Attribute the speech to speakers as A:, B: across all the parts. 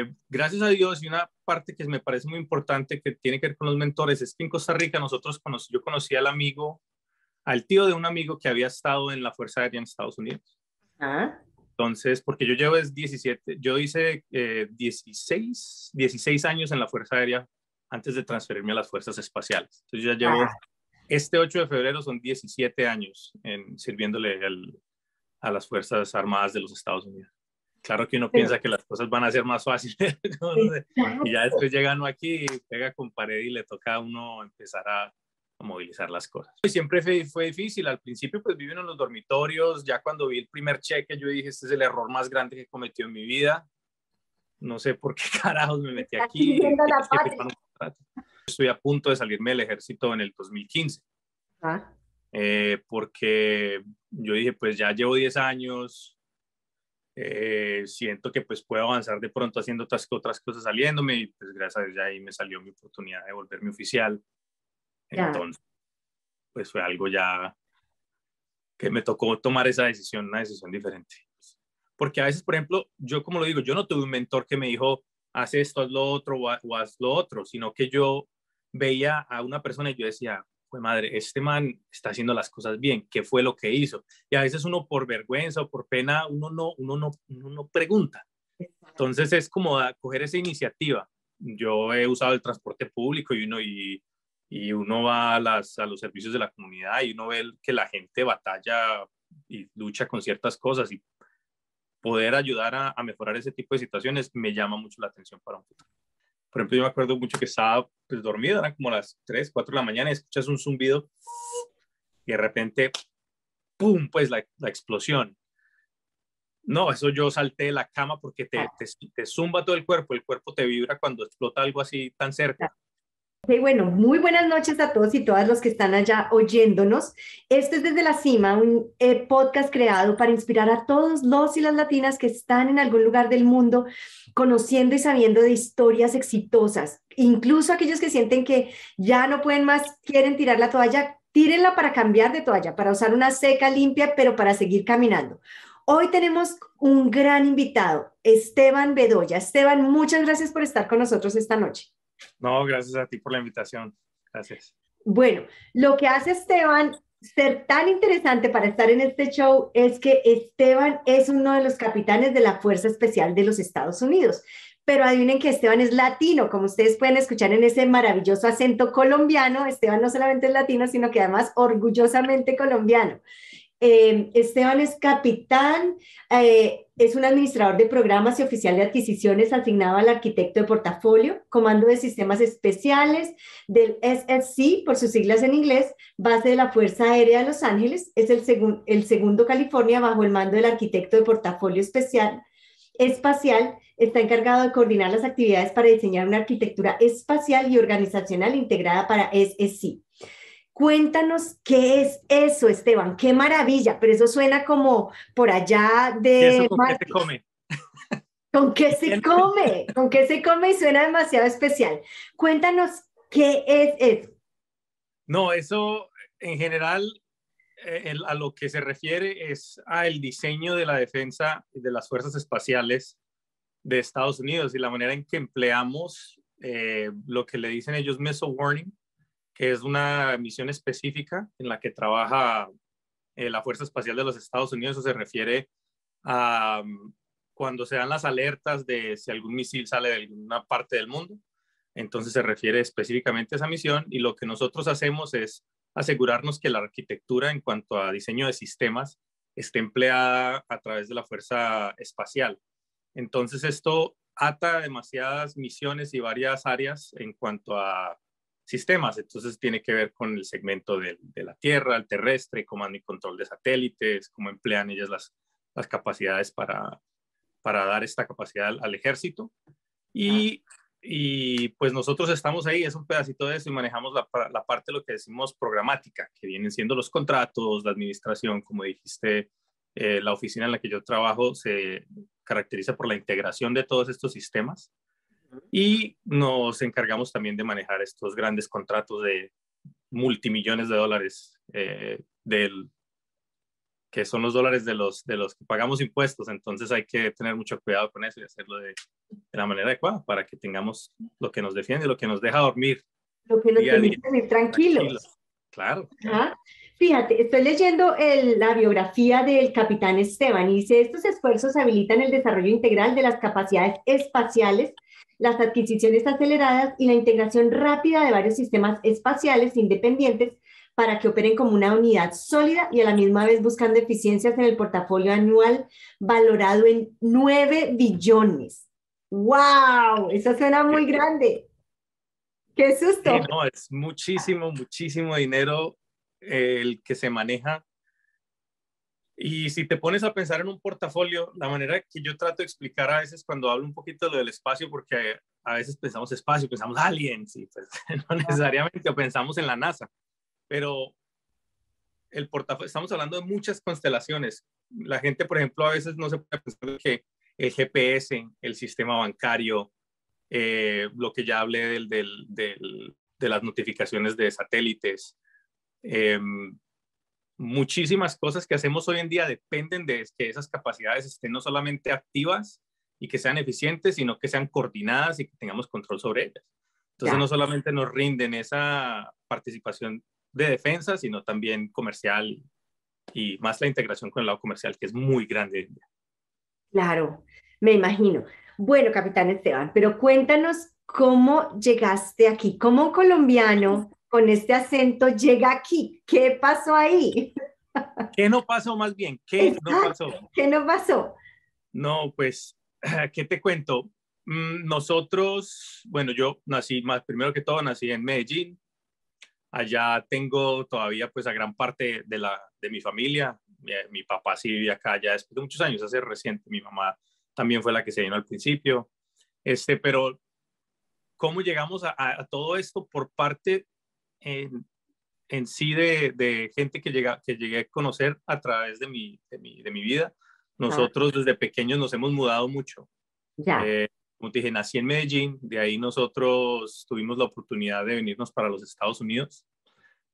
A: eh, gracias a Dios y una parte que me parece muy importante que tiene que ver con los mentores es que en Costa Rica nosotros yo conocí al amigo, al tío de un amigo que había estado en la Fuerza Aérea en Estados Unidos. Ah. Entonces, porque yo llevo es 17, yo hice 16, eh, 16 años en la Fuerza Aérea antes de transferirme a las Fuerzas Espaciales. Entonces ya llevo, ah. este 8 de febrero son 17 años en, sirviéndole a las Fuerzas Armadas de los Estados Unidos. Claro que uno piensa que las cosas van a ser más fáciles y ya después llega uno aquí, pega con pared y le toca a uno empezar a, movilizar las cosas. Y siempre fue, fue, difícil, al principio pues viven en los dormitorios, ya cuando vi el primer cheque yo dije, este es el error más grande que he cometido en mi vida, no sé por qué carajos me metí aquí. Estoy a punto de salirme del ejército en el 2015. Ah. Eh, porque yo dije, pues ya llevo 10 años, eh, siento que pues puedo avanzar de pronto haciendo otras, otras cosas saliéndome y pues gracias a Dios ya ahí me salió mi oportunidad de volverme oficial. Entonces, pues fue algo ya que me tocó tomar esa decisión, una decisión diferente. Porque a veces, por ejemplo, yo como lo digo, yo no tuve un mentor que me dijo, haz esto, haz lo otro o haz lo otro, sino que yo veía a una persona y yo decía, pues madre, este man está haciendo las cosas bien, ¿qué fue lo que hizo? Y a veces uno por vergüenza o por pena, uno no, uno no, uno no pregunta. Entonces es como coger esa iniciativa. Yo he usado el transporte público y uno, y, y uno va a, las, a los servicios de la comunidad y uno ve que la gente batalla y lucha con ciertas cosas y poder ayudar a, a mejorar ese tipo de situaciones me llama mucho la atención para un futuro. Por ejemplo, yo me acuerdo mucho que estaba pues, dormido, eran como las 3, 4 de la mañana y escuchas un zumbido y de repente, ¡pum! Pues la, la explosión. No, eso yo salté de la cama porque te, te, te, zumba todo el cuerpo, el cuerpo te vibra cuando explota algo así tan cerca.
B: Bueno, muy buenas noches a todos y todas los que están allá oyéndonos. Este es Desde la Cima, un eh, podcast creado para inspirar a todos los y las latinas que están en algún lugar del mundo conociendo y sabiendo de historias exitosas. Incluso aquellos que sienten que ya no pueden más, quieren tirar la toalla, tírenla para cambiar de toalla, para usar una seca limpia, pero para seguir caminando. Hoy tenemos un gran invitado, Esteban Bedoya. Esteban, muchas gracias por estar con nosotros esta noche.
A: No, gracias a ti por la invitación. Gracias.
B: Bueno, lo que hace Esteban ser tan interesante para estar en este show es que Esteban es uno de los capitanes de la Fuerza Especial de los Estados Unidos. Pero adivinen que Esteban es latino, como ustedes pueden escuchar en ese maravilloso acento colombiano. Esteban no solamente es latino, sino que además orgullosamente colombiano. Eh, Esteban es capitán, eh, es un administrador de programas y oficial de adquisiciones asignado al arquitecto de portafolio, comando de sistemas especiales del SSC, por sus siglas en inglés, base de la Fuerza Aérea de Los Ángeles, es el, el segundo California bajo el mando del arquitecto de portafolio especial, espacial, está encargado de coordinar las actividades para diseñar una arquitectura espacial y organizacional integrada para SSC. Cuéntanos qué es eso, Esteban. Qué maravilla, pero eso suena como por allá de...
A: ¿Con qué se come?
B: ¿Con qué se come? ¿Con qué se come? Y suena demasiado especial. Cuéntanos qué es eso.
A: No, eso en general eh, a lo que se refiere es al diseño de la defensa de las fuerzas espaciales de Estados Unidos y la manera en que empleamos eh, lo que le dicen ellos missile warning, es una misión específica en la que trabaja eh, la Fuerza Espacial de los Estados Unidos. Se refiere a mm, cuando se dan las alertas de si algún misil sale de alguna parte del mundo. Entonces se refiere específicamente a esa misión y lo que nosotros hacemos es asegurarnos que la arquitectura en cuanto a diseño de sistemas esté empleada a través de la Fuerza Espacial. Entonces esto ata demasiadas misiones y varias áreas en cuanto a sistemas. Entonces tiene que ver con el segmento de, la Tierra, el terrestre, comando y control de satélites, cómo emplean ellas las, las capacidades para, para dar esta capacidad al, ejército. Y, y, pues nosotros estamos ahí, es un pedacito de eso y manejamos la, la, parte de lo que decimos programática, que vienen siendo los contratos, la administración, como dijiste, eh, la oficina en la que yo trabajo se caracteriza por la integración de todos estos sistemas y nos encargamos también de manejar estos grandes contratos de multimillones de dólares eh, del, que son los dólares de los, de los que pagamos impuestos. Entonces hay que tener mucho cuidado con eso y hacerlo de, la manera adecuada para que tengamos lo que nos defiende, lo que nos deja dormir.
B: Lo que nos permite dormir tranquilos.
A: Claro.
B: Fíjate, estoy leyendo la biografía del capitán Esteban y dice, estos esfuerzos habilitan el desarrollo integral de las capacidades espaciales, las adquisiciones aceleradas y la integración rápida de varios sistemas espaciales independientes para que operen como una unidad sólida y a la misma vez buscando eficiencias en el portafolio anual valorado en 9 billones. ¡Wow! Eso suena muy grande. ¡Qué susto!
A: no, es muchísimo, muchísimo dinero el que se maneja. Y si te pones a pensar en un portafolio, la manera que yo trato de explicar a veces cuando hablo un poquito de lo del espacio, porque a veces pensamos espacio, pensamos aliens, y pues no necesariamente, o pensamos en la NASA, pero el portafolio, estamos hablando de muchas constelaciones. La gente, por ejemplo, a veces no se puede pensar que el GPS, el sistema bancario, eh, lo que ya hablé del, del, del, de las notificaciones de satélites, Em, muchísimas cosas que hacemos hoy en día dependen de que esas capacidades estén no solamente activas y que sean eficientes, sino que sean coordinadas y que tengamos control sobre ellas. Entonces no solamente nos rinden esa participación de defensa, sino también comercial y más la integración con el lado comercial, que es muy grande.
B: Claro, me imagino. Bueno, capitán Esteban, pero cuéntanos cómo llegaste aquí, como colombiano con este acento llega aquí. ¿Qué pasó ahí?
A: ¿Qué no pasó más bien? ¿Qué no pasó?
B: ¿Qué no pasó?
A: No, pues, ¿qué te cuento? Mm, nosotros, bueno, yo nací, más primero que todo, nací en Medellín. Allá tengo todavía pues a gran parte de, la, de mi familia. Mi, papá sí vive acá ya después de muchos años, hace reciente. Mi mamá también fue la que se vino al principio. Este, pero ¿cómo llegamos a, a todo esto por parte en, en sí de, de, gente que, llega, que llegué a conocer a través de mi, de mi, de mi vida. Nosotros desde pequeños nos hemos mudado mucho.
B: Ya.
A: Eh, como te dije, nací en Medellín, de ahí nosotros tuvimos la oportunidad de venirnos para los Estados Unidos.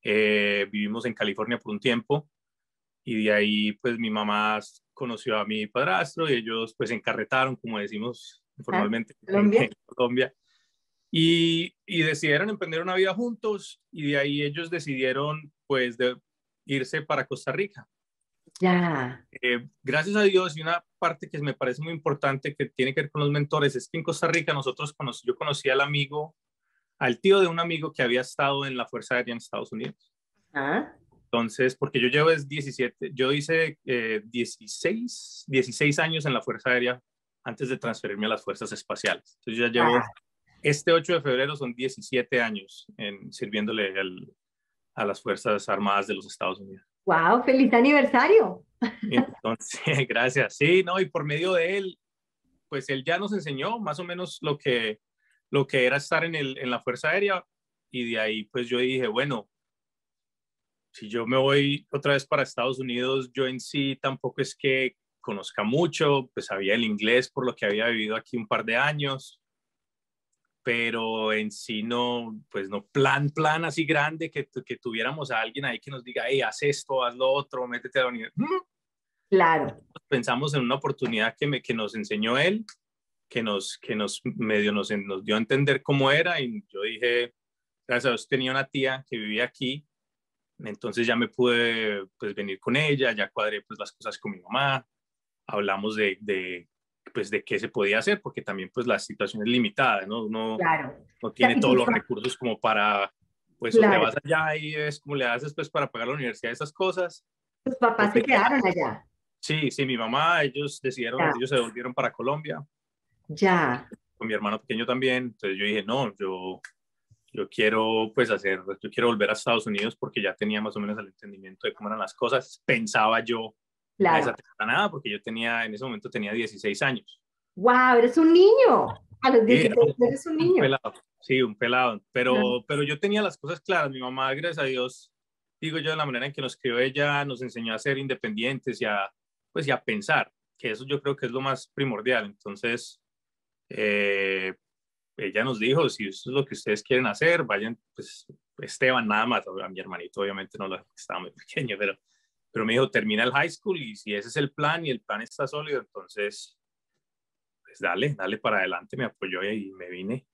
A: Eh, vivimos en California por un tiempo y de ahí pues mi mamá conoció a mi padrastro y ellos pues encarretaron, como decimos informalmente en Colombia y, decidieron emprender una vida juntos y de ahí ellos decidieron pues de irse para Costa Rica.
B: Ya.
A: Eh, gracias a Dios y una parte que me parece muy importante que tiene que ver con los mentores es que en Costa Rica nosotros conocí, yo conocí al amigo, al tío de un amigo que había estado en la Fuerza Aérea en Estados Unidos.
B: Ah.
A: Entonces, porque yo llevo 17, yo hice 16, eh, 16 años en la Fuerza Aérea antes de transferirme a las Fuerzas Espaciales. Entonces, yo ya llevo ah. Este 8 de febrero son 17 años en, sirviéndole a las Fuerzas Armadas de los Estados Unidos.
B: ¡Wow! ¡Feliz aniversario!
A: Entonces, gracias. Sí, no, y por medio de él, pues él ya nos enseñó más o menos lo que, lo que era estar en, el, en la Fuerza Aérea y de ahí pues yo dije, bueno, si yo me voy otra vez para Estados Unidos, yo en sí tampoco es que conozca mucho, pues sabía el inglés por lo que había vivido aquí un par de años, pero en sí no, pues no plan, plan así grande que, que tuviéramos a alguien ahí que nos diga, hey, haz esto, haz lo otro, métete a la universidad.
B: Claro.
A: Pensamos en una oportunidad que, me, que nos enseñó él, que nos, que nos medio nos, nos dio a entender cómo era y yo dije, gracias a Dios tenía una tía que vivía aquí, entonces ya me pude pues venir con ella, ya cuadré pues las cosas con mi mamá, hablamos de, de pues de qué se podía hacer, porque también pues la situación es limitada, ¿no? Uno no tiene todos los recursos como para, pues te vas allá y es como le haces pues para pagar la universidad, esas cosas.
B: Tus papás se quedaron allá.
A: Sí, sí, mi mamá, ellos decidieron, ellos se volvieron para Colombia.
B: Ya.
A: Con mi hermano pequeño también, entonces yo dije, no, yo, yo quiero pues hacer, yo quiero volver a Estados Unidos porque ya tenía más o menos el entendimiento de cómo eran las cosas, pensaba yo
B: Claro.
A: nada, porque yo tenía, en ese momento tenía 16 años.
B: ¡Wow! Eres un niño. A los 16 eres un niño.
A: pelado, sí, un pelado. Pero, pero yo tenía las cosas claras. Mi mamá, gracias a Dios, digo yo, de la manera en que nos crió ella, nos enseñó a ser independientes y a, pues, y a pensar, que eso yo creo que es lo más primordial. Entonces, eh, ella nos dijo, si eso es lo que ustedes quieren hacer, vayan, pues Esteban nada más, a mi hermanito obviamente no lo estaba muy pequeño, pero pero me dijo, termina el high school y si ese es el plan y el plan está sólido, entonces, pues dale, dale para adelante, me apoyó y me vine.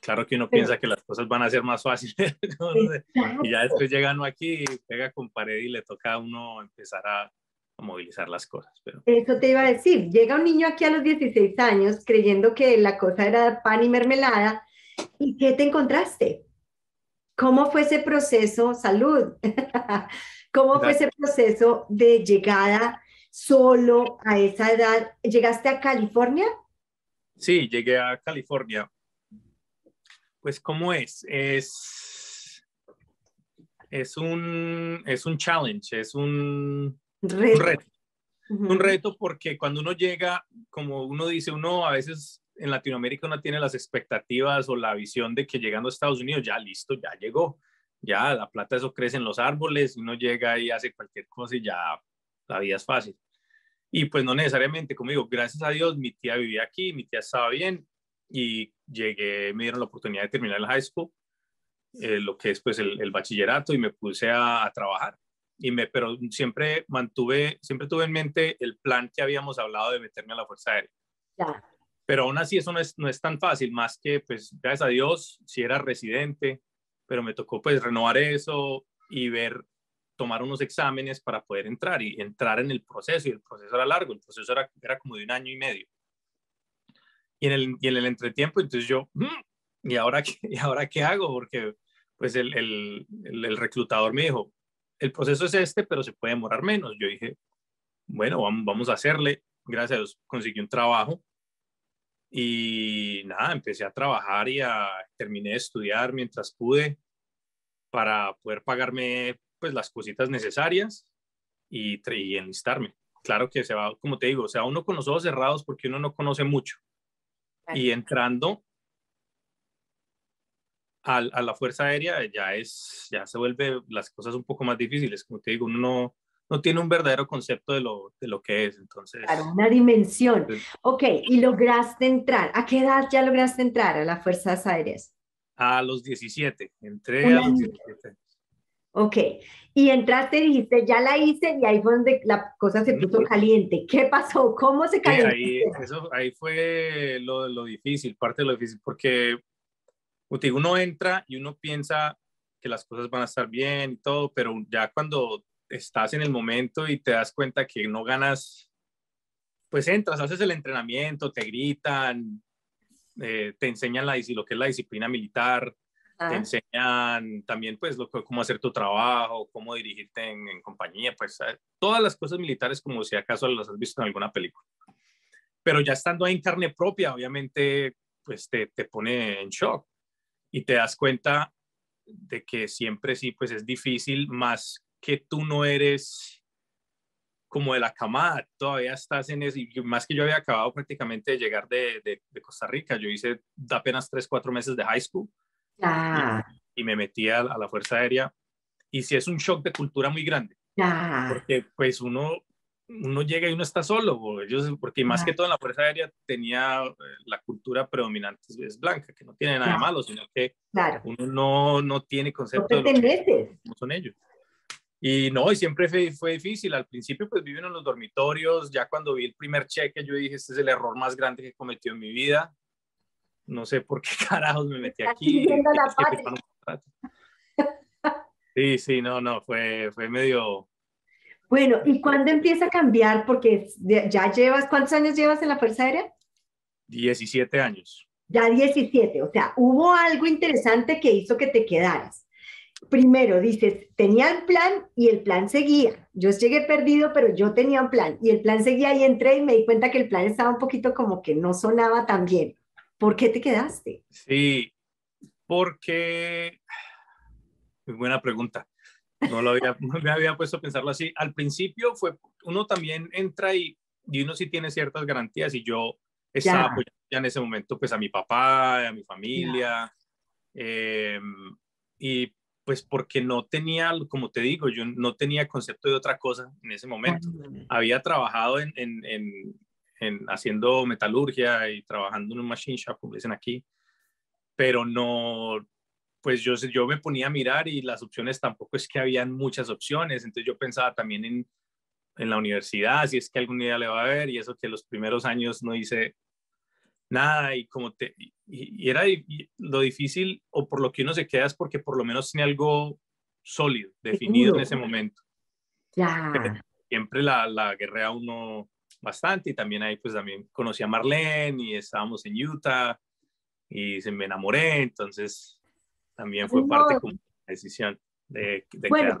A: Claro que uno piensa que las cosas van a ser más fáciles y ya después llega uno aquí, pega con pared y le toca a uno empezar a, movilizar las cosas. Pero...
B: Eso te iba a decir, llega un niño aquí a los 16 años creyendo que la cosa era pan y mermelada y ¿qué te encontraste? ¿Cómo fue ese proceso? Salud. ¿Cómo fue ese proceso de llegada solo a esa edad? ¿Llegaste a California?
A: Sí, llegué a California. Pues, ¿cómo es? Es, es, un, es un challenge, es un reto. Un reto. porque cuando uno llega, como uno dice, uno a veces en Latinoamérica uno tiene las expectativas o la visión de que llegando a Estados Unidos ya listo, ya llegó ya la plata eso crece en los árboles, uno llega y hace cualquier cosa y ya la vida es fácil. Y pues no necesariamente, como digo, gracias a Dios mi tía vivía aquí, mi tía estaba bien y llegué, me dieron la oportunidad de terminar el high school, eh, lo que es pues el, bachillerato y me puse a, trabajar. Y me, pero siempre mantuve, siempre tuve en mente el plan que habíamos hablado de meterme a la Fuerza Aérea. Pero aún así eso no es, no es tan fácil, más que pues gracias a Dios, si era residente, pero me tocó pues renovar eso y ver, tomar unos exámenes para poder entrar y entrar en el proceso y el proceso era largo, el proceso era, era como de un año y medio. Y en el, y en el entretiempo, entonces yo, mm, ¿y ahora, qué, ¿y ahora qué hago? Porque pues el, el, el, reclutador me dijo, el proceso es este, pero se puede demorar menos. Yo dije, bueno, vamos, vamos a hacerle. Gracias a Dios conseguí un trabajo y nada, empecé a trabajar y a, terminé de estudiar mientras pude para poder pagarme pues las cositas necesarias y, y enlistarme. Claro que se va, como te digo, o sea, uno con los ojos cerrados porque uno no conoce mucho. Y entrando a, a, la Fuerza Aérea ya es, ya se vuelve las cosas un poco más difíciles. Como te digo, uno no, no tiene un verdadero concepto de lo, de lo que es. Entonces,
B: claro, una dimensión. ok, y lograste entrar. ¿A qué edad ya lograste entrar a las Fuerzas Aéreas?
A: A los 17, entré a los 17.
B: Ok, y entraste y dijiste, ya la hice, y ahí fue donde la cosa se puso caliente. ¿Qué pasó? ¿Cómo se calentó?
A: ahí, eso, ahí fue lo, lo, difícil, parte de lo difícil, porque uno entra y uno piensa que las cosas van a estar bien y todo, pero ya cuando estás en el momento y te das cuenta que no ganas, pues entras, haces el entrenamiento, te gritan, eh, te enseñan la, lo que es la disciplina militar, te enseñan también pues lo, cómo hacer tu trabajo, cómo dirigirte en, compañía, pues eh, todas las cosas militares como si acaso las has visto en alguna película. Pero ya estando ahí en carne propia, obviamente pues te, te pone en shock y te das cuenta de que siempre sí pues es difícil más que tú no eres como de la camada, todavía estás en eso, y más que yo había acabado prácticamente de llegar de, de, Costa Rica, yo hice apenas tres, cuatro meses de high school.
B: Ah.
A: y, me metí a, la Fuerza Aérea, y sí es un shock de cultura muy grande,
B: ah.
A: porque pues uno, uno llega y uno está solo, porque más que todo en la Fuerza Aérea tenía eh, la cultura predominante es blanca, que no tiene nada de malo, sino que uno no, no tiene concepto de lo que son ellos. Y no, y siempre fue, fue, difícil. Al principio, pues viven en los dormitorios. Ya cuando vi el primer cheque, yo dije, este es el error más grande que he cometido en mi vida. No sé por qué carajos me metí aquí. Sí, sí, no, no, fue, fue medio...
B: Bueno, ¿y cuándo empieza a cambiar? Porque ya llevas, ¿cuántos años llevas en la Fuerza Aérea?
A: 17 años.
B: Ya 17, o sea, hubo algo interesante que hizo que te quedaras primero dices, tenía el plan y el plan seguía. Yo llegué perdido, pero yo tenía un plan y el plan seguía y entré y me di cuenta que el plan estaba un poquito como que no sonaba tan bien. ¿Por qué te quedaste?
A: Sí, porque... Muy buena pregunta. No, lo había, me había puesto a pensarlo así. Al principio fue, uno también entra y, y uno sí tiene ciertas garantías y yo estaba ya, ya en ese momento pues a mi papá, a mi familia. Eh, y pues porque no tenía, como te digo, yo no tenía concepto de otra cosa en ese momento. Había trabajado en, en, en, haciendo metalurgia y trabajando en un machine shop, como dicen aquí, pero no, pues yo, yo me ponía a mirar y las opciones tampoco es que habían muchas opciones, entonces yo pensaba también en, en la universidad, si es que algún día le va a ver, y eso que los primeros años no hice nada, y como te, y, era lo difícil, o por lo que uno se queda es porque por lo menos tiene algo sólido, definido en ese momento.
B: Ya.
A: Siempre la, la guerrea uno bastante, y también ahí pues también conocí a Marlene, y estábamos en Utah, y se me enamoré, entonces también fue parte de la decisión de, de
B: bueno,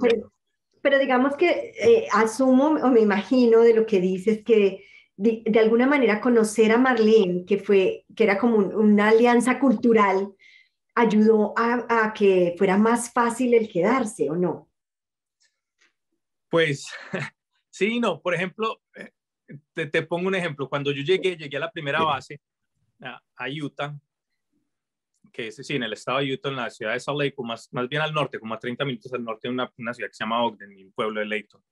B: pero, digamos que eh, asumo o me imagino de lo que dices que de, alguna manera conocer a Marlene, que, fue, que era como una alianza cultural, ayudó a, a, que fuera más fácil el quedarse, ¿o no?
A: Pues sí, no. Por ejemplo, eh, te, te, pongo un ejemplo. Cuando yo llegué, llegué a la primera base, a, a Utah, que es sí, en el estado de Utah, en la ciudad de Salt Lake, más, más bien al norte, como a 30 minutos al norte de una, una ciudad que se llama Ogden, un pueblo de Layton.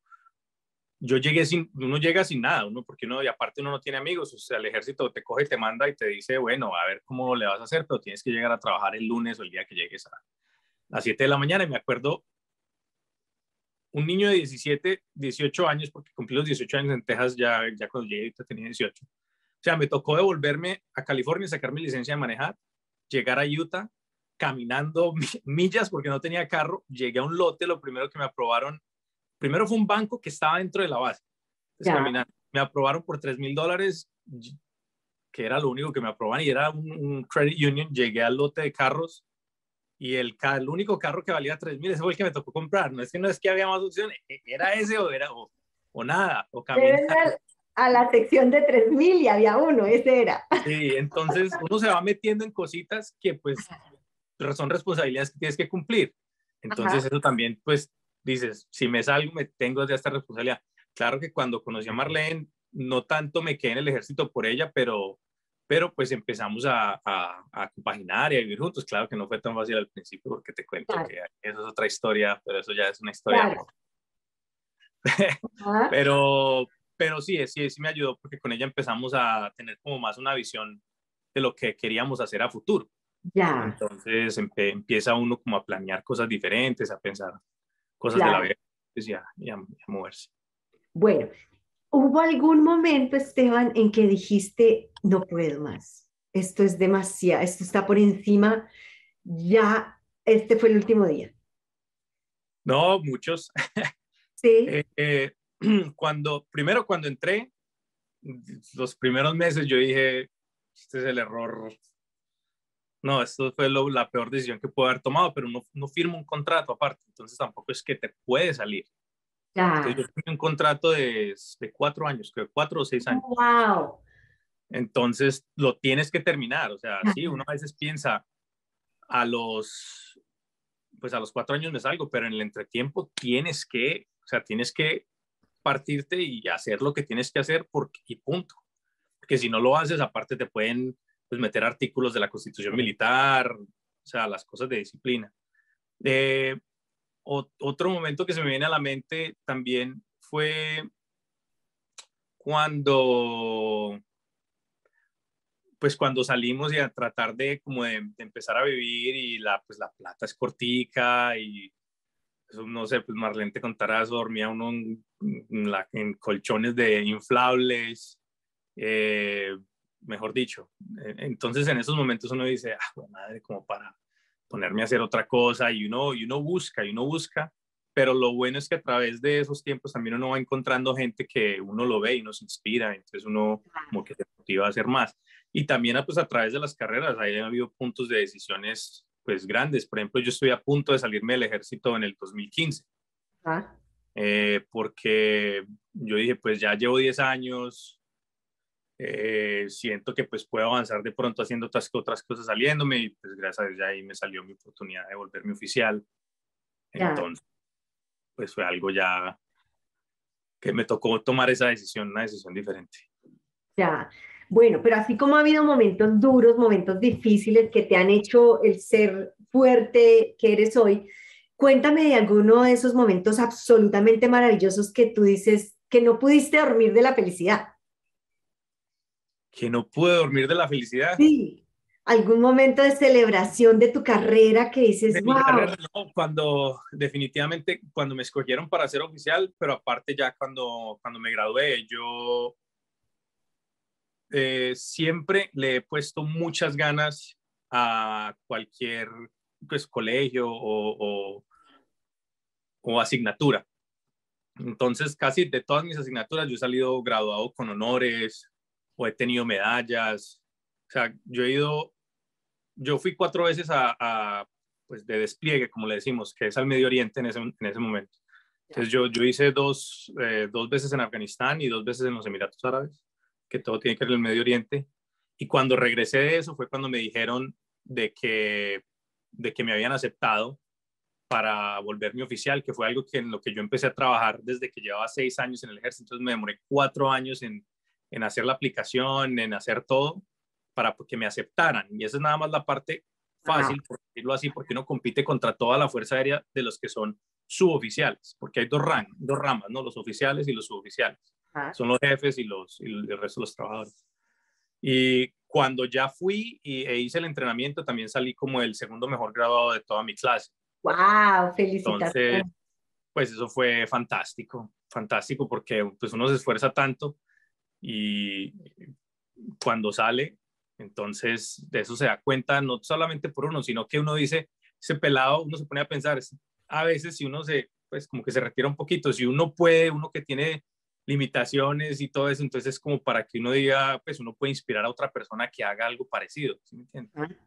A: Yo llegué sin, uno llega sin nada, uno, porque uno, y aparte uno no tiene amigos, o sea, el ejército te coge, te manda y te dice, bueno, a ver cómo le vas a hacer, pero tienes que llegar a trabajar el lunes o el día que llegues a las 7 de la mañana. Y me acuerdo, un niño de 17, 18 años, porque cumplí los 18 años en Texas, ya, ya cuando llegué tenía 18. O sea, me tocó devolverme a California, sacar mi licencia de manejar llegar a Utah caminando millas porque no tenía carro, llegué a un lote, lo primero que me aprobaron, primero fue un banco que estaba dentro de la base, me aprobaron por 3 mil dólares, que era lo único que me aprobaban y era un, credit union, llegué al lote de carros y el, el único carro que valía 3 mil, ese fue el que me tocó comprar, no es que no es que había más opciones, e, era ese o era o, o nada, o caminar.
B: A la sección de 3000 y había uno, ese era.
A: Sí, entonces uno se va metiendo en cositas que pues son responsabilidades que tienes que cumplir. Entonces eso también pues dices, si me salgo me tengo de esta responsabilidad. Claro que cuando conocí a Marlene, no tanto me quedé en el ejército por ella, pero, pero pues empezamos a, a, a compaginar y a vivir juntos. Claro que no fue tan fácil al principio porque te cuento que eso es otra historia, pero eso ya es una historia. pero, pero sí, sí, sí me ayudó porque con ella empezamos a tener como más una visión de lo que queríamos hacer a futuro.
B: Ya.
A: Entonces empieza uno como a planear cosas diferentes, a pensar cosas de la vida pues, y, a, moverse.
B: Bueno, ¿hubo algún momento, Esteban, en que dijiste, no puedo más? Esto es demasiado, esto está por encima, ya, este fue el último día.
A: No, muchos.
B: Sí.
A: eh, eh cuando, primero cuando entré, los primeros meses yo dije, este es el error. No, esto fue la peor decisión que puedo haber tomado, pero no, no firmo un contrato aparte, entonces tampoco es que te puede salir.
B: Ya.
A: yo firmé un contrato de, de cuatro años, creo, cuatro o seis años.
B: ¡Wow!
A: Entonces lo tienes que terminar, o sea, sí, uno a veces piensa a los, pues a los cuatro años me salgo, pero en el entretiempo tienes que, o sea, tienes que partirte y hacer lo que tienes que hacer porque, y punto. Porque si no lo haces, aparte te pueden pues, meter artículos de la constitución militar, o sea, las cosas de disciplina. Eh, otro momento que se me viene a la mente también fue cuando pues cuando salimos y a tratar de como de, empezar a vivir y la pues la plata es cortica y no sé, pues Marlene te contará, dormía uno en, en, colchones de inflables, eh, mejor dicho. E, entonces en esos momentos uno dice, ah, madre, como para ponerme a hacer otra cosa y uno, y uno busca, y uno busca, pero lo bueno es que a través de esos tiempos también uno va encontrando gente que uno lo ve y nos inspira, entonces uno como que se motiva a hacer más. Y también pues a través de las carreras, ahí ha habido puntos de decisiones pues grandes. Por ejemplo, yo estoy a punto de salirme del ejército en el 2015.
B: Ah.
A: Eh, porque yo dije, pues ya llevo 10 años, eh, siento que pues puedo avanzar de pronto haciendo otras, otras cosas saliéndome y pues gracias a Dios ya ahí me salió mi oportunidad de volverme oficial. Entonces, pues fue algo ya que me tocó tomar esa decisión, una decisión diferente.
B: Ya, bueno, pero así como ha habido momentos duros, momentos difíciles que te han hecho el ser fuerte que eres hoy, cuéntame de alguno de esos momentos absolutamente maravillosos que tú dices que no pudiste dormir de la felicidad.
A: Que no pude dormir de la felicidad.
B: Sí. algún momento de celebración de tu carrera que dices, wow. Carrera,
A: no, cuando definitivamente cuando me escogieron para ser oficial, pero aparte ya cuando, cuando me gradué, yo eh, siempre le he puesto muchas ganas a cualquier pues, colegio o, o, asignatura. Entonces, casi de todas mis asignaturas yo he salido graduado con honores o he tenido medallas. O sea, yo he ido, yo fui cuatro veces a, pues de despliegue, como le decimos, que es al Medio Oriente en ese, en ese momento. Entonces, yo, yo hice dos, eh, dos veces en Afganistán y dos veces en los Emiratos Árabes, que todo tiene que ver con el Medio Oriente. Y cuando regresé de eso fue cuando me dijeron de que, de que me habían aceptado para volverme oficial, que fue algo que en lo que yo empecé a trabajar desde que llevaba seis años en el ejército. Entonces me demoré cuatro años en, en hacer la aplicación, en hacer todo para que me aceptaran. Y esa es nada más la parte fácil, por decirlo así, porque uno compite contra toda la Fuerza Aérea de los que son suboficiales, porque hay dos, dos ramas, ¿no? Los oficiales y los suboficiales. Son los jefes y, los, y el resto de los trabajadores. Y cuando ya fui y, e hice el entrenamiento, también salí como el segundo mejor graduado de toda mi clase.
B: ¡Wow! Felicitaciones. Entonces,
A: pues eso fue fantástico, fantástico porque pues uno se esfuerza tanto y cuando sale, entonces de eso se da cuenta no solamente por uno, sino que uno dice, ese pelado, uno se pone a pensar, a veces si uno se, pues como que se retira un poquito, si uno puede, uno que tiene limitaciones y todo eso, entonces es como para que uno diga, pues uno puede inspirar a otra persona que haga algo parecido, ¿sí me entiendes?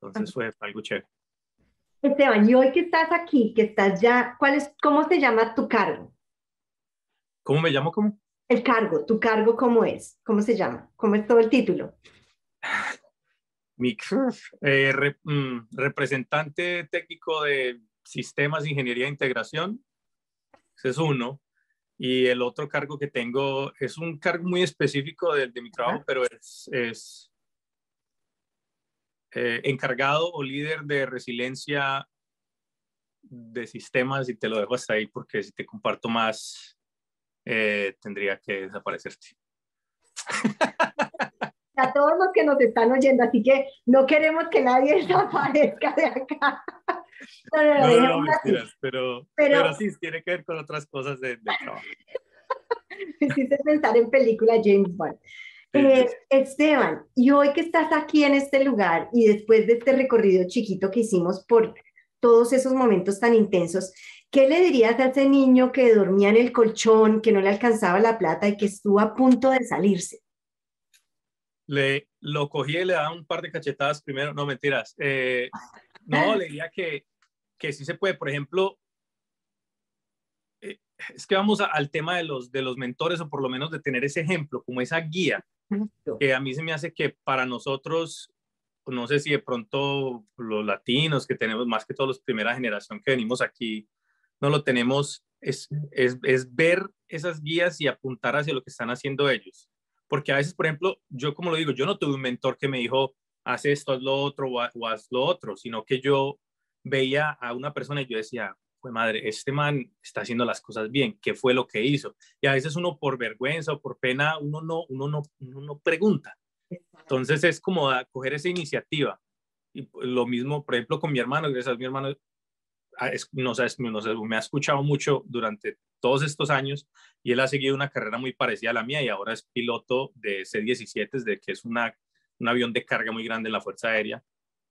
A: Entonces fue algo chévere.
B: Esteban, y hoy que estás aquí, que estás ya, ¿cuál es, cómo se llama tu cargo?
A: ¿Cómo me llamo? ¿Cómo?
B: El cargo, tu cargo, ¿cómo es? ¿Cómo se llama? ¿Cómo es todo el título?
A: Mi, eh, mm, representante técnico de sistemas de ingeniería e integración, ese es uno. Y el otro cargo que tengo es un cargo muy específico de, de mi trabajo, pero es, es eh, encargado o líder de resiliencia de sistemas y te lo dejo hasta ahí porque si te comparto más eh, tendría que desaparecerte.
B: A todos los que nos están oyendo, así que no queremos que nadie desaparezca de acá.
A: No, no, mentiras, pero, pero, sí, tiene que ver con otras cosas de, de trabajo.
B: Me hiciste pensar en película James Bond. Eh, Esteban, y hoy que estás aquí en este lugar y después de este recorrido chiquito que hicimos por todos esos momentos tan intensos, ¿qué le dirías a ese niño que dormía en el colchón, que no le alcanzaba la plata y que estuvo a punto de salirse?
A: Le lo cogí y le daba un par de cachetadas primero, no mentiras. Eh, no, le diría que que sí se puede. Por ejemplo, eh, es que vamos al tema de los, de los mentores o por lo menos de tener ese ejemplo, como esa guía, que a mí se me hace que para nosotros, no sé si de pronto los latinos que tenemos más que todos los primera generación que venimos aquí, no lo tenemos, es, es, es ver esas guías y apuntar hacia lo que están haciendo ellos. Porque a veces, por ejemplo, yo como lo digo, yo no tuve un mentor que me dijo, haz esto, haz lo otro o haz lo otro, sino que yo veía a una persona y yo decía, pues madre, este man está haciendo las cosas bien, ¿qué fue lo que hizo? Y a veces uno por vergüenza o por pena, uno no, uno no, uno no pregunta. Entonces es como coger esa iniciativa. Y lo mismo, por ejemplo, con mi hermano, gracias a mi hermano, ah, no sé, no me ha escuchado mucho durante todos estos años y él ha seguido una carrera muy parecida a la mía y ahora es piloto de C-17, de que es una, un avión de carga muy grande en la Fuerza Aérea.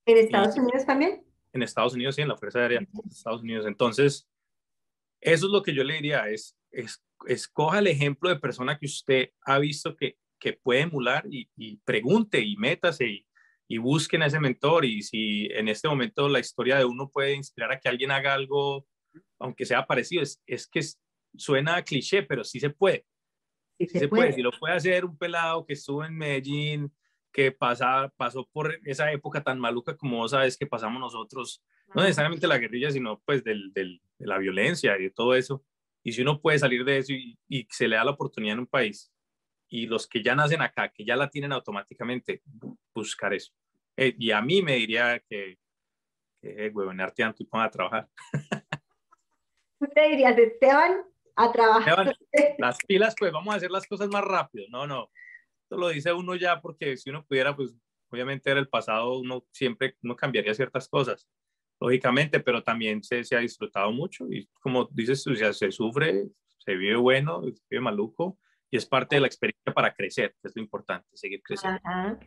B: ¿En Estados Unidos también?
A: en Estados Unidos y en la Fuerza Aérea de Estados Unidos. Entonces, eso es lo que yo le diría, es, es escoja el ejemplo de persona que usted ha visto que, que puede emular y, pregunte y métase y, y busquen a ese mentor y si en este momento la historia de uno puede inspirar a que alguien haga algo, aunque sea parecido, es, es que suena cliché, pero sí se puede. Sí se, puede. Si lo puede hacer un pelado que estuvo en Medellín, que pasa, pasó por esa época tan maluca como vos sabes que pasamos nosotros, no necesariamente la guerrilla, sino pues del, del, de la violencia y de todo eso. Y si uno puede salir de eso y, y, se le da la oportunidad en un país, y los que ya nacen acá, que ya la tienen automáticamente, buscar eso. Eh, y a mí me diría que, que eh, huevonarte tanto y ponga a trabajar.
B: ¿Tú te dirías, Esteban, a trabajar?
A: las pilas, pues vamos a hacer las cosas más rápido. No, no lo dice uno ya porque si uno pudiera, pues obviamente era el pasado, uno siempre uno cambiaría ciertas cosas, lógicamente, pero también se, se ha disfrutado mucho y como dices, o sea, se sufre, se vive bueno, se vive maluco y es parte de la experiencia para crecer, que es lo importante, seguir creciendo.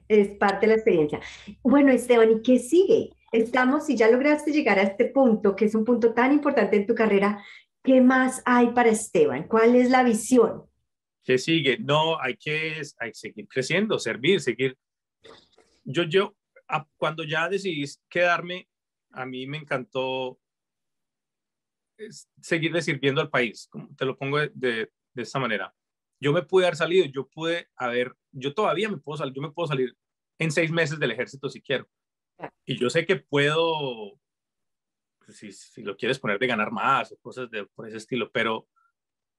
B: es parte de la experiencia. Bueno, Esteban, ¿y qué sigue? Estamos, si ya lograste llegar a este punto, que es un punto tan importante en tu carrera, ¿qué más hay para Esteban? ¿Cuál es la visión?
A: ¿Qué sigue? No, hay que, hay que seguir creciendo, servir, seguir. Yo, yo, cuando ya decidí quedarme, a mí me encantó seguir sirviendo al país, como te lo pongo de, de, de esta manera yo me pude haber salido, yo pude haber, yo todavía me puedo salir, yo me puedo salir en seis meses del ejército si quiero. Y yo sé que puedo, pues, si, si, lo quieres poner de ganar más o cosas de, por ese estilo, pero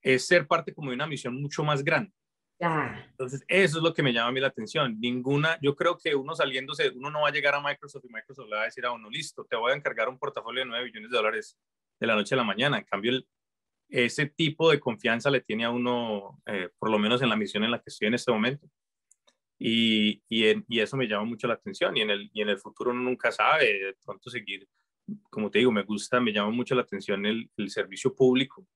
A: es ser parte como de una misión mucho más grande. Entonces, eso es lo que me llama a mí la atención. Ninguna, yo creo que uno saliéndose, uno no va a llegar a Microsoft y Microsoft le va a decir a uno, listo, te voy a encargar un portafolio de 9 billones de dólares de la noche a la mañana. En cambio, el, ese tipo de confianza le tiene a uno, eh, por lo menos en la misión en la que estoy en este momento. Y, y, eso me llama mucho la atención y en, el, y en el futuro uno nunca sabe de pronto seguir, como te digo, me gusta, me llama mucho la atención el, el servicio público.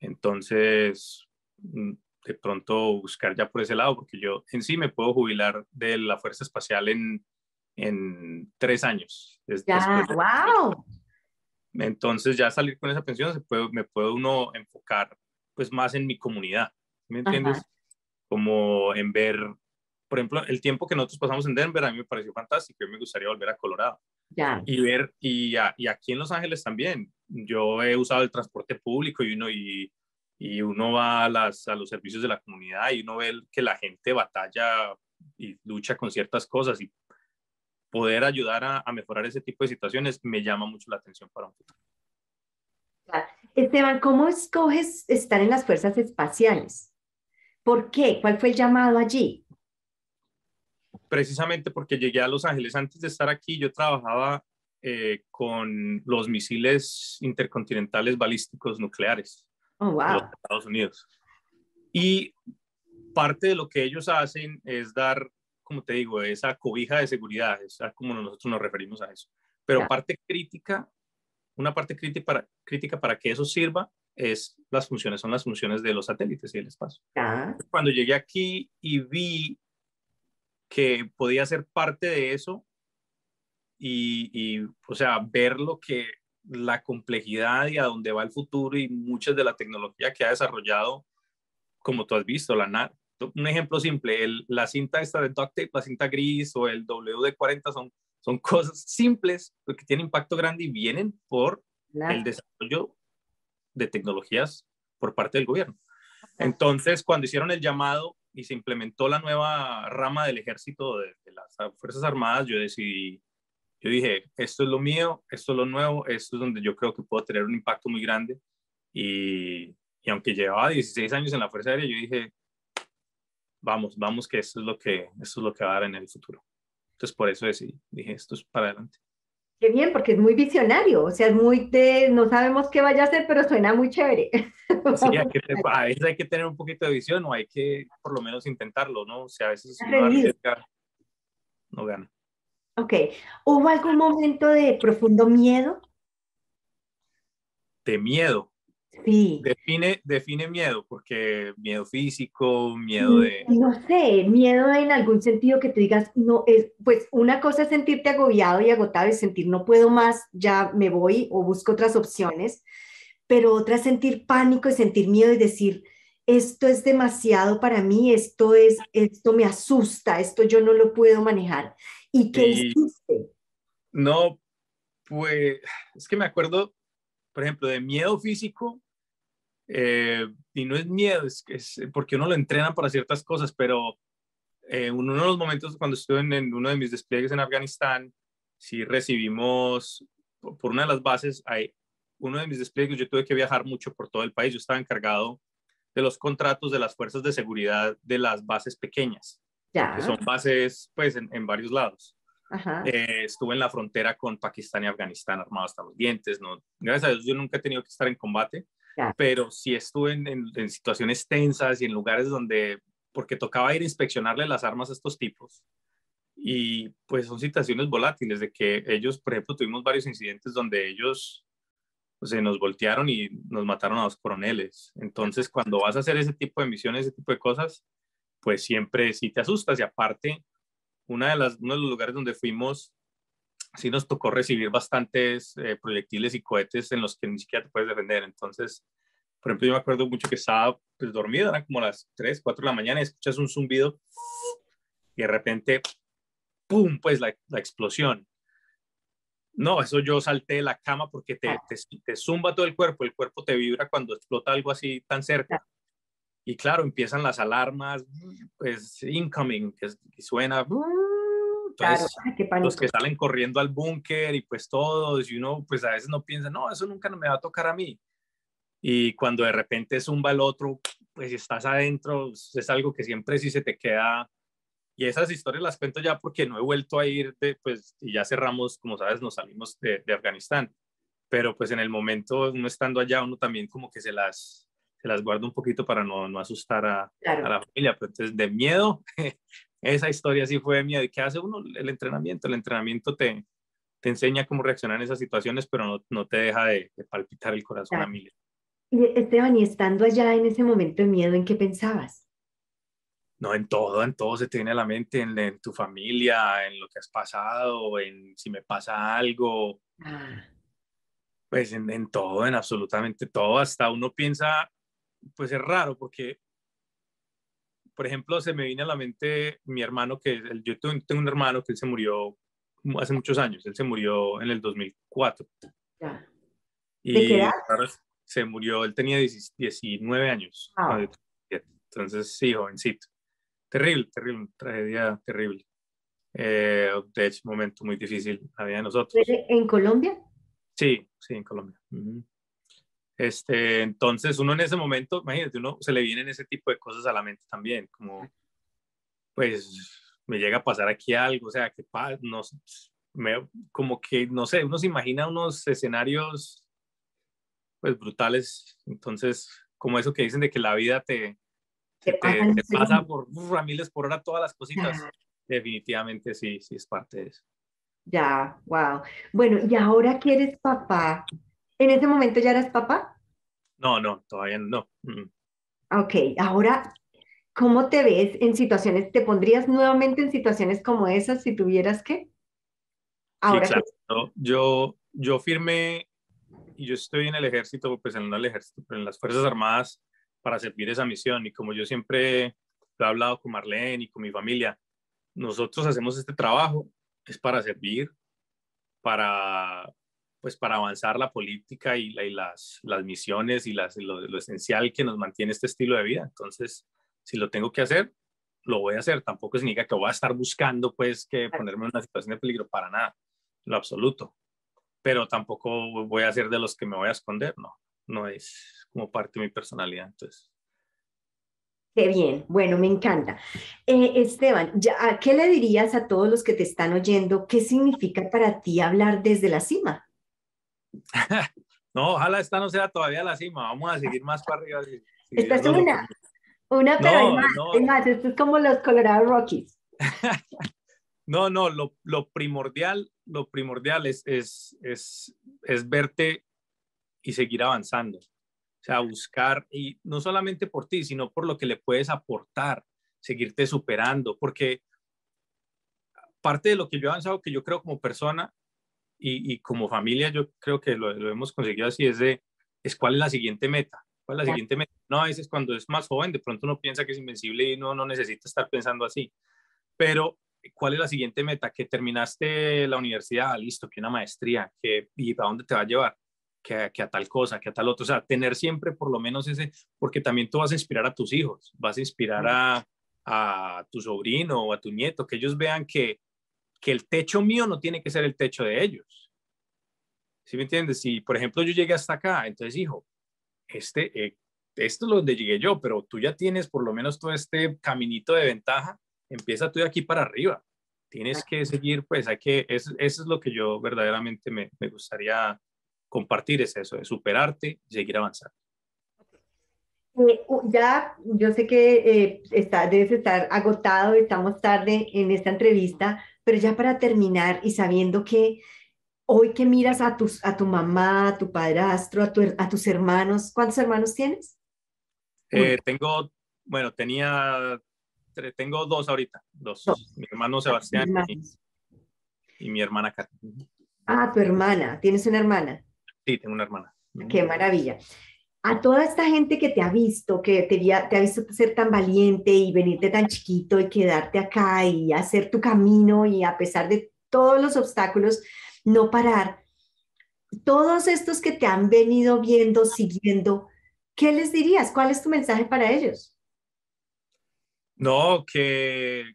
A: Entonces, mm, de pronto buscar ya por ese lado, porque yo en sí me puedo jubilar de la Fuerza Espacial en, en tres años.
B: Ya, wow.
A: Entonces ya salir con esa pensión se puede, me puedo uno enfocar pues más en mi comunidad, ¿me entiendes? Como en ver, por ejemplo, el tiempo que nosotros pasamos en Denver a mí me pareció fantástico, y me gustaría volver a Colorado.
B: Ya.
A: Y ver, y, y, aquí en Los Ángeles también, yo he usado el transporte público y uno, y, y uno va a, las, a los servicios de la comunidad y uno ve que la gente batalla y lucha con ciertas cosas y poder ayudar a, mejorar ese tipo de situaciones me llama mucho la atención para un futuro.
B: Esteban, ¿cómo escoges estar en las fuerzas espaciales? ¿Por qué? ¿Cuál fue el llamado allí?
A: Precisamente porque llegué a Los Ángeles. Antes de estar aquí, yo trabajaba eh, con los misiles intercontinentales balísticos nucleares
B: oh, wow. de los
A: Estados Unidos. Y parte de lo que ellos hacen es dar como te digo, esa cobija de seguridad, es como nosotros nos referimos a eso. Pero parte crítica, una parte crítica para, crítica para que eso sirva es las funciones, son las funciones de los satélites y el espacio. Cuando llegué aquí y vi que podía ser parte de eso y, y, o sea, ver lo que la complejidad y a dónde va el futuro y muchas de la tecnología que ha desarrollado, como tú has visto, la, un ejemplo simple, el, la cinta esta de duct tape, la cinta gris o el WD-40 son, son cosas simples que tienen impacto grande y vienen por el desarrollo de tecnologías por parte del gobierno. Entonces, cuando hicieron el llamado y se implementó la nueva rama del ejército de, las Fuerzas Armadas, yo decidí, yo dije, esto es lo mío, esto es lo nuevo, esto es donde yo creo que puedo tener un impacto muy grande. Y, y aunque llevaba 16 años en la Fuerza Aérea, yo dije, vamos, vamos que esto es lo que, esto es lo que va a dar en el futuro. Entonces, por eso decidí, dije, esto es para adelante.
B: Qué bien, porque es muy visionario, o sea, es muy de, no sabemos qué vaya a hacer, pero suena muy chévere.
A: Sí, hay que, a veces hay que tener un poquito de visión o hay que por lo menos intentarlo, ¿no? O sea, a veces arriesga, no gana.
B: Ok, ¿hubo algún momento de profundo miedo?
A: De miedo.
B: Sí.
A: Define, define miedo, porque miedo físico, miedo de...
B: No sé, miedo en algún sentido que te digas, no, es, pues una cosa es sentirte agobiado y agotado y sentir no puedo más, ya me voy o busco otras opciones, pero otra es sentir pánico y sentir miedo y decir, esto es demasiado para mí, esto es, esto me asusta, esto yo no lo puedo manejar. ¿Y qué hiciste?
A: No, pues es que me acuerdo, por ejemplo, de miedo físico, eh, y no es miedo, es, es, porque uno lo entrena para ciertas cosas, pero eh, en uno de los momentos cuando estuve en, uno de mis despliegues en Afganistán, sí recibimos, por, una de las bases, hay, uno de mis despliegues, yo tuve que viajar mucho por todo el país, yo estaba encargado de los contratos de las fuerzas de seguridad de las bases pequeñas, que son bases pues en, en varios lados. Eh, estuve en la frontera con Pakistán y Afganistán armado hasta los dientes, ¿no? Gracias a Dios yo nunca he tenido que estar en combate, pero sí estuve en, situaciones tensas y en lugares donde, porque tocaba ir a inspeccionarle las armas a estos tipos. y pues son situaciones volátiles de que ellos, por ejemplo, tuvimos varios incidentes donde ellos pues, se nos voltearon y nos mataron a dos coroneles. Entonces, cuando vas a hacer ese tipo de misiones, ese tipo de cosas, pues siempre sí te asustas. Y aparte, una de las, uno de los lugares donde fuimos, sí nos tocó recibir bastantes eh, proyectiles y cohetes en los que ni siquiera te puedes defender. Entonces, por ejemplo, yo me acuerdo mucho que estaba pues, dormido, eran como las 3, 4 de la mañana y escuchas un zumbido y de repente, ¡pum!, pues la, la explosión. No, eso yo salté de la cama porque te, te, te, zumba todo el cuerpo, el cuerpo te vibra cuando explota algo así tan cerca. Y claro, empiezan las alarmas, pues incoming, que, suena. Entonces, claro, los que salen corriendo al búnker y pues todos, y uno pues a veces no piensa, no, eso nunca me va a tocar a mí. Y cuando de repente zumba el otro, pues estás adentro, es algo que siempre sí se te queda y esas historias las cuento ya porque no he vuelto a ir, de, pues, y ya cerramos, como sabes, nos salimos de, de, Afganistán. Pero pues en el momento, uno estando allá, uno también como que se las, se las guarda un poquito para no, no asustar a, a, la familia. Pero entonces, de miedo, esa historia sí fue miedo. ¿Y qué hace uno? El entrenamiento. El entrenamiento te, te enseña cómo reaccionar en esas situaciones, pero no, no te deja de, de palpitar el corazón a miles.
B: Esteban, y estando allá en ese momento de miedo, ¿en qué pensabas?
A: No, en todo, en todo se te viene a la mente, en, tu familia, en lo que has pasado, en si me pasa algo, ah. pues en, en, todo, en absolutamente todo, hasta uno piensa, pues es raro porque, por ejemplo, se me viene a la mente mi hermano, que yo tengo, un hermano que él se murió hace muchos años, él se murió en el 2004. Ya. Y ¿De qué edad? Se murió, él tenía 19 años. Ah. Entonces, sí, jovencito. Terrible, terrible, tragedia terrible. Eh, de hecho, momento muy difícil vida de nosotros.
B: ¿En Colombia?
A: Sí, sí, en Colombia. Este, entonces, uno en ese momento, imagínate, uno se le vienen ese tipo de cosas a la mente también, como, pues, me llega a pasar aquí algo, o sea, que no, me, como que, no sé, uno se imagina unos escenarios, pues, brutales. Entonces, como eso que dicen de que la vida te, te, pasa por miles por hora todas las cositas. Definitivamente sí, sí es parte de eso.
B: Ya, wow. Bueno, y ahora que eres papá, ¿en ese momento ya eras papá?
A: No, no, todavía no.
B: Ok, ahora, ¿cómo te ves en situaciones? ¿Te pondrías nuevamente en situaciones como esas si tuvieras que?
A: Ahora sí, claro. yo, yo firmé y yo estoy en el ejército, pues en el ejército, pero en las Fuerzas Armadas para servir esa misión. Y como yo siempre lo he hablado con Marlene y con mi familia, nosotros hacemos este trabajo, es para servir, para, pues para avanzar la política y, y las, las misiones y las, lo, lo, esencial que nos mantiene este estilo de vida. Entonces, si lo tengo que hacer, lo voy a hacer. Tampoco significa que voy a estar buscando, pues, que ponerme en una situación de peligro, para nada, lo absoluto. Pero tampoco voy a ser de los que me voy a esconder, no, no es, como parte de mi personalidad. Entonces.
B: Qué bien, bueno, me encanta. Eh, Esteban, ya, ¿qué le dirías a todos los que te están oyendo? ¿Qué significa para ti hablar desde la cima?
A: no, ojalá esta no sea todavía la cima, vamos a seguir más para arriba.
B: esta es una, una, pero más, esto es como los Colorado Rockies.
A: no, no, lo, lo, primordial, lo primordial es, es, es, es verte y seguir avanzando sea, buscar, y no solamente por ti, sino por lo que le puedes aportar, seguirte superando, porque parte de lo que yo he avanzado, que yo creo como persona y, y como familia, yo creo que lo, lo, hemos conseguido así, es de, es cuál es la siguiente meta, cuál es la siguiente meta. No, a veces cuando es más joven, de pronto uno piensa que es invencible y no, no necesita estar pensando así, pero ¿cuál es la siguiente meta? Que terminaste la universidad, listo, que una maestría, que, ¿y para dónde te va a llevar? que, a tal cosa, que a tal otro. O sea, tener siempre por lo menos ese, porque también tú vas a inspirar a tus hijos, vas a inspirar a, a tu sobrino o a tu nieto, que ellos vean que, que el techo mío no tiene que ser el techo de ellos. ¿Sí me entiendes? Si, por ejemplo, yo llegué hasta acá, entonces, hijo, este, eh, esto es donde llegué yo, pero tú ya tienes por lo menos todo este caminito de ventaja, empieza tú de aquí para arriba. Tienes que seguir, pues hay que, eso, eso es lo que yo verdaderamente me, me gustaría compartir es eso, de superarte y seguir avanzando.
B: Eh, ya, yo sé que eh, está, debes estar agotado, estamos tarde en esta entrevista, pero ya para terminar y sabiendo que hoy que miras a, tus, a tu mamá, a tu padrastro, a, a tus hermanos, ¿cuántos hermanos tienes?
A: Eh, tengo, bueno, tenía, tengo dos ahorita, dos. Mi hermano Sebastián y, mi hermana Katy.
B: Ah, tu hermana, ¿tienes una hermana?
A: Sí, tengo una hermana.
B: Qué maravilla. A toda esta gente que te ha visto, que te, te ha visto ser tan valiente y venirte tan chiquito y quedarte acá y hacer tu camino y a pesar de todos los obstáculos, no parar. Todos estos que te han venido viendo, siguiendo, ¿qué les dirías? ¿Cuál es tu mensaje para ellos?
A: No, que,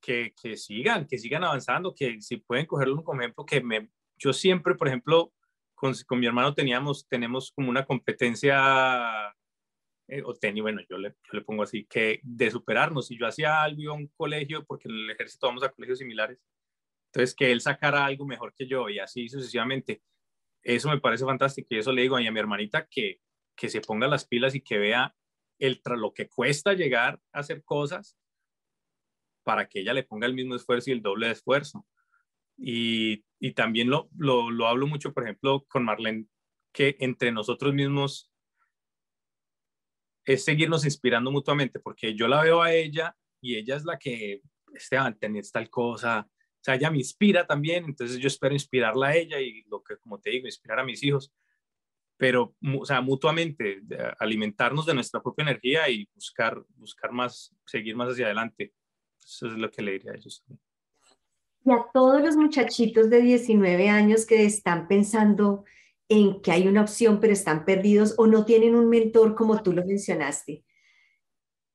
A: que, sigan, que sigan avanzando, que si pueden cogerlo como ejemplo, que me, yo siempre, por ejemplo, con, mi hermano teníamos, tenemos como una competencia, eh, o tenía, bueno, yo le, yo le, pongo así, que de superarnos. Si yo hacía algo a un colegio, porque en el ejército vamos a colegios similares, entonces, que él sacara algo mejor que yo y así sucesivamente, eso me parece fantástico. Y eso le digo a mi hermanita que, que se ponga las pilas y que vea el, lo que cuesta llegar a hacer cosas para que ella le ponga el mismo esfuerzo y el doble esfuerzo. Y, y también lo, lo, lo hablo mucho, por ejemplo, con Marlene, que entre nosotros mismos es seguirnos inspirando mutuamente, porque yo la veo a ella y ella es la que, Esteban, tenés tal cosa, o sea, ella me inspira también, entonces yo espero inspirarla a ella y lo que, como te digo, inspirar a mis hijos, pero, o sea, mutuamente, alimentarnos de nuestra propia energía y buscar, buscar más, seguir más hacia adelante. Eso es lo que le diría a ellos.
B: Y a todos los muchachitos de 19 años que están pensando en que hay una opción, pero están perdidos o no tienen un mentor como tú lo mencionaste.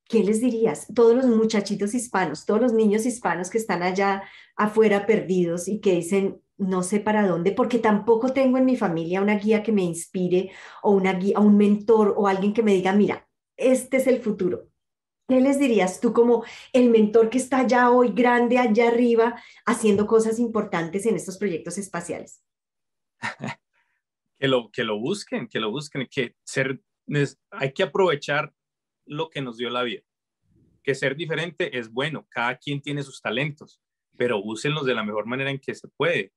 B: ¿qué les dirías? Todos los muchachitos hispanos, todos los niños hispanos que están allá afuera perdidos y que dicen, no sé para dónde, porque tampoco tengo en mi familia una guía que me inspire o una guía, un mentor o alguien que me diga, mira, este es el futuro. ¿Qué les dirías tú como el mentor que está allá hoy grande, allá arriba, haciendo cosas importantes en estos proyectos espaciales?
A: que, lo, que lo busquen, que lo busquen, que ser, hay que aprovechar lo que nos dio la vida. Que ser diferente es bueno, cada quien tiene sus talentos, pero úsenlos de la mejor manera en que se puede.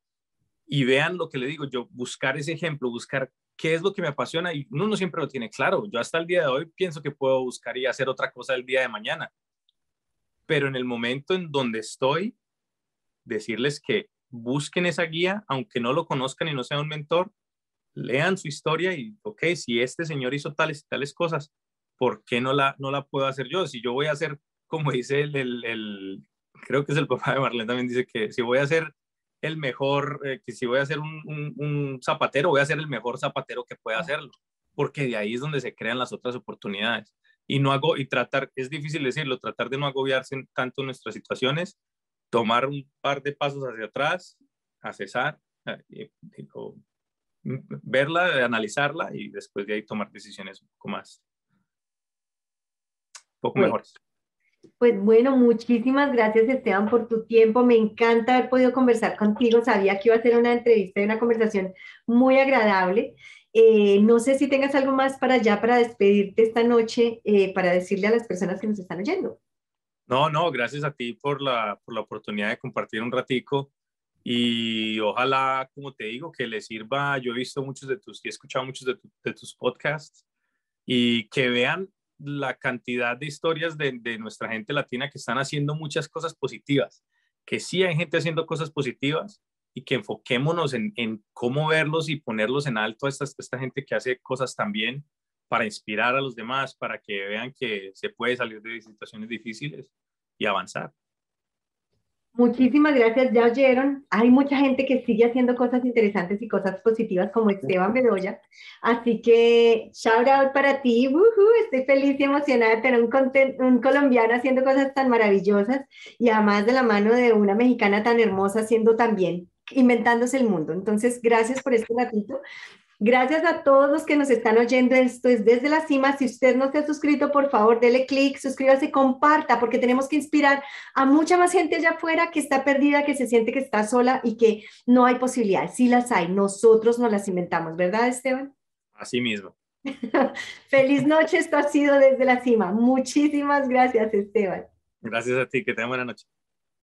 A: Y vean lo que le digo, yo buscar ese ejemplo, buscar qué es lo que me apasiona y uno no siempre lo tiene claro. Yo hasta el día de hoy pienso que puedo buscar y hacer otra cosa el día de mañana. Pero en el momento en donde estoy, decirles que busquen esa guía, aunque no lo conozcan y no sea un mentor, lean su historia y, ok, si este señor hizo tales y tales cosas, ¿por qué no la, no la puedo hacer yo? Si yo voy a hacer, como dice el, el, creo que es el papá de Marlene también, dice que si voy a ser el mejor, eh, que si voy a ser un, un, zapatero, voy a ser el mejor zapatero que pueda hacerlo, porque de ahí es donde se crean las otras oportunidades. Y no hago, y tratar, es difícil decirlo, tratar de no agobiarse tanto en nuestras situaciones, tomar un par de pasos hacia atrás, a cesar, eh, verla, analizarla y después de ahí tomar decisiones un poco más poco mejores.
B: Pues bueno, muchísimas gracias Esteban por tu tiempo. Me encanta haber podido conversar contigo. Sabía que iba a ser una entrevista y una conversación muy agradable. Eh, no sé si tengas algo más para allá, para despedirte esta noche, eh, para decirle a las personas que nos están oyendo.
A: No, no, gracias a ti por la, por la oportunidad de compartir un ratico y ojalá, como te digo, que les sirva. Yo he visto muchos de tus, y he escuchado muchos de, de tus podcasts y que vean la cantidad de historias de, nuestra gente latina que están haciendo muchas cosas positivas, que sí hay gente haciendo cosas positivas y que enfoquémonos en, cómo verlos y ponerlos en alto a esta, esta gente que hace cosas también para inspirar a los demás, para que vean que se puede salir de situaciones difíciles y avanzar.
B: Muchísimas gracias, ya oyeron. Hay mucha gente que sigue haciendo cosas interesantes y cosas positivas como Esteban Bedoya. Así que shout out para ti. estoy feliz y emocionada de tener un, un, colombiano haciendo cosas tan maravillosas y además de la mano de una mexicana tan hermosa haciendo también, inventándose el mundo. Entonces, gracias por este ratito. Gracias a todos los que nos están oyendo. Esto es desde la cima. Si usted no se ha suscrito, por favor, dele clic, suscríbase, comparta, porque tenemos que inspirar a mucha más gente allá afuera que está perdida, que se siente que está sola y que no hay posibilidad. Sí las hay. Nosotros nos las inventamos, ¿verdad, Esteban?
A: Así mismo.
B: Feliz noche. Esto ha sido desde la cima. Muchísimas gracias, Esteban.
A: Gracias a ti. Que tenga buena noche.